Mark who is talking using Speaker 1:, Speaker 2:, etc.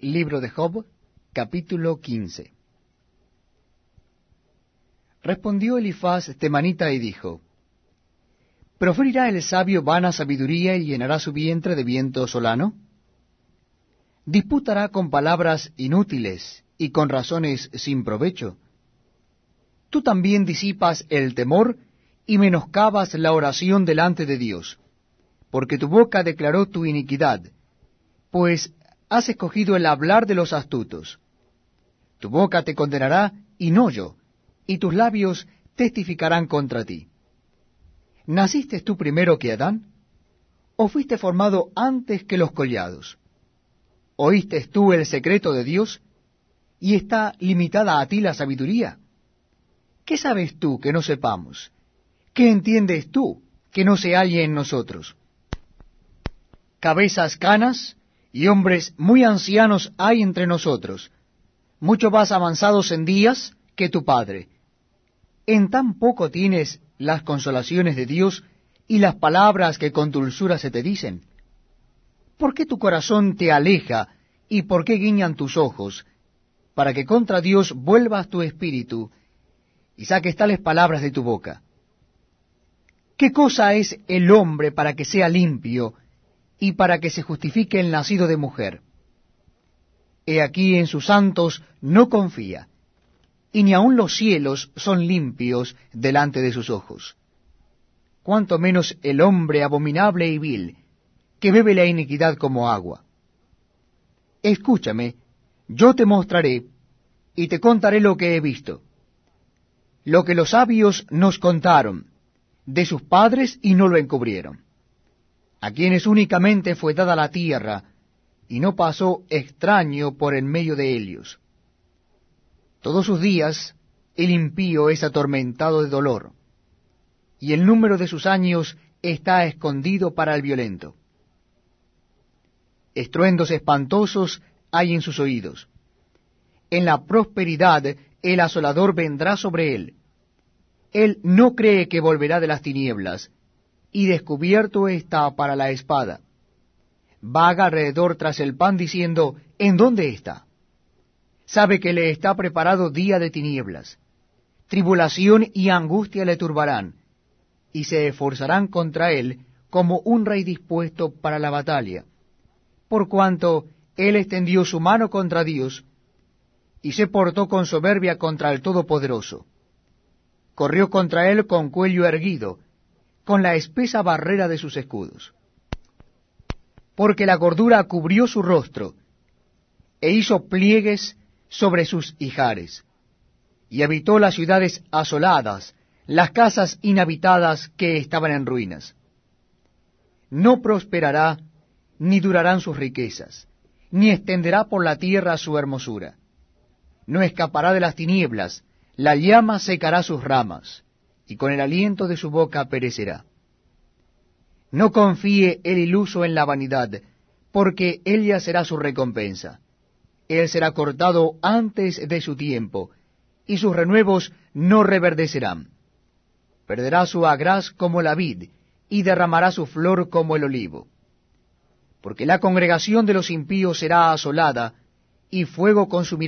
Speaker 1: Libro de Job, capítulo 15. Respondió Elifaz temanita y dijo, ¿Proferirá el sabio vana sabiduría y llenará su vientre de viento solano? ¿Disputará con palabras inútiles y con razones sin provecho? Tú también disipas el temor y menoscabas la oración delante de Dios, porque tu boca declaró tu iniquidad, pues has escogido el hablar de los astutos. Tu boca te condenará y no yo, y tus labios testificarán contra ti. ¿Naciste tú primero que Adán? ¿O fuiste formado antes que los collados? ¿Oíste tú el secreto de Dios? ¿Y está limitada a ti la sabiduría? ¿Qué sabes tú que no sepamos? ¿Qué entiendes tú que no se halle en nosotros? Cabezas canas y hombres muy ancianos hay entre nosotros, mucho más avanzados en días que tu Padre. En tan poco tienes las consolaciones de Dios y las palabras que con dulzura se te dicen. ¿Por qué tu corazón te aleja y por qué guiñan tus ojos, para que contra Dios vuelvas tu espíritu y saques tales palabras de tu boca? ¿Qué cosa es el hombre para que sea limpio, y para que se justifique el nacido de mujer. He aquí en sus santos no confía, y ni aun los cielos son limpios delante de sus ojos. Cuanto menos el hombre abominable y vil, que bebe la iniquidad como agua. Escúchame, yo te mostraré, y te contaré lo que he visto. Lo que los sabios nos contaron, de sus padres y no lo encubrieron a quienes únicamente fue dada la tierra, y no pasó extraño por en medio de ellos. Todos sus días el impío es atormentado de dolor, y el número de sus años está escondido para el violento. Estruendos espantosos hay en sus oídos. En la prosperidad el asolador vendrá sobre él. Él no cree que volverá de las tinieblas, y descubierto está para la espada. Vaga alrededor tras el pan diciendo, ¿en dónde está? Sabe que le está preparado día de tinieblas. Tribulación y angustia le turbarán, y se esforzarán contra él como un rey dispuesto para la batalla, por cuanto él extendió su mano contra Dios, y se portó con soberbia contra el Todopoderoso. Corrió contra él con cuello erguido, con la espesa barrera de sus escudos. Porque la gordura cubrió su rostro, e hizo pliegues sobre sus hijares, y habitó las ciudades asoladas, las casas inhabitadas que estaban en ruinas. No prosperará, ni durarán sus riquezas, ni extenderá por la tierra su hermosura. No escapará de las tinieblas, la llama secará sus ramas y con el aliento de su boca perecerá. No confíe el iluso en la vanidad, porque ella será su recompensa. Él será cortado antes de su tiempo, y sus renuevos no reverdecerán. Perderá su agraz como la vid, y derramará su flor como el olivo. Porque la congregación de los impíos será asolada, y fuego consumirá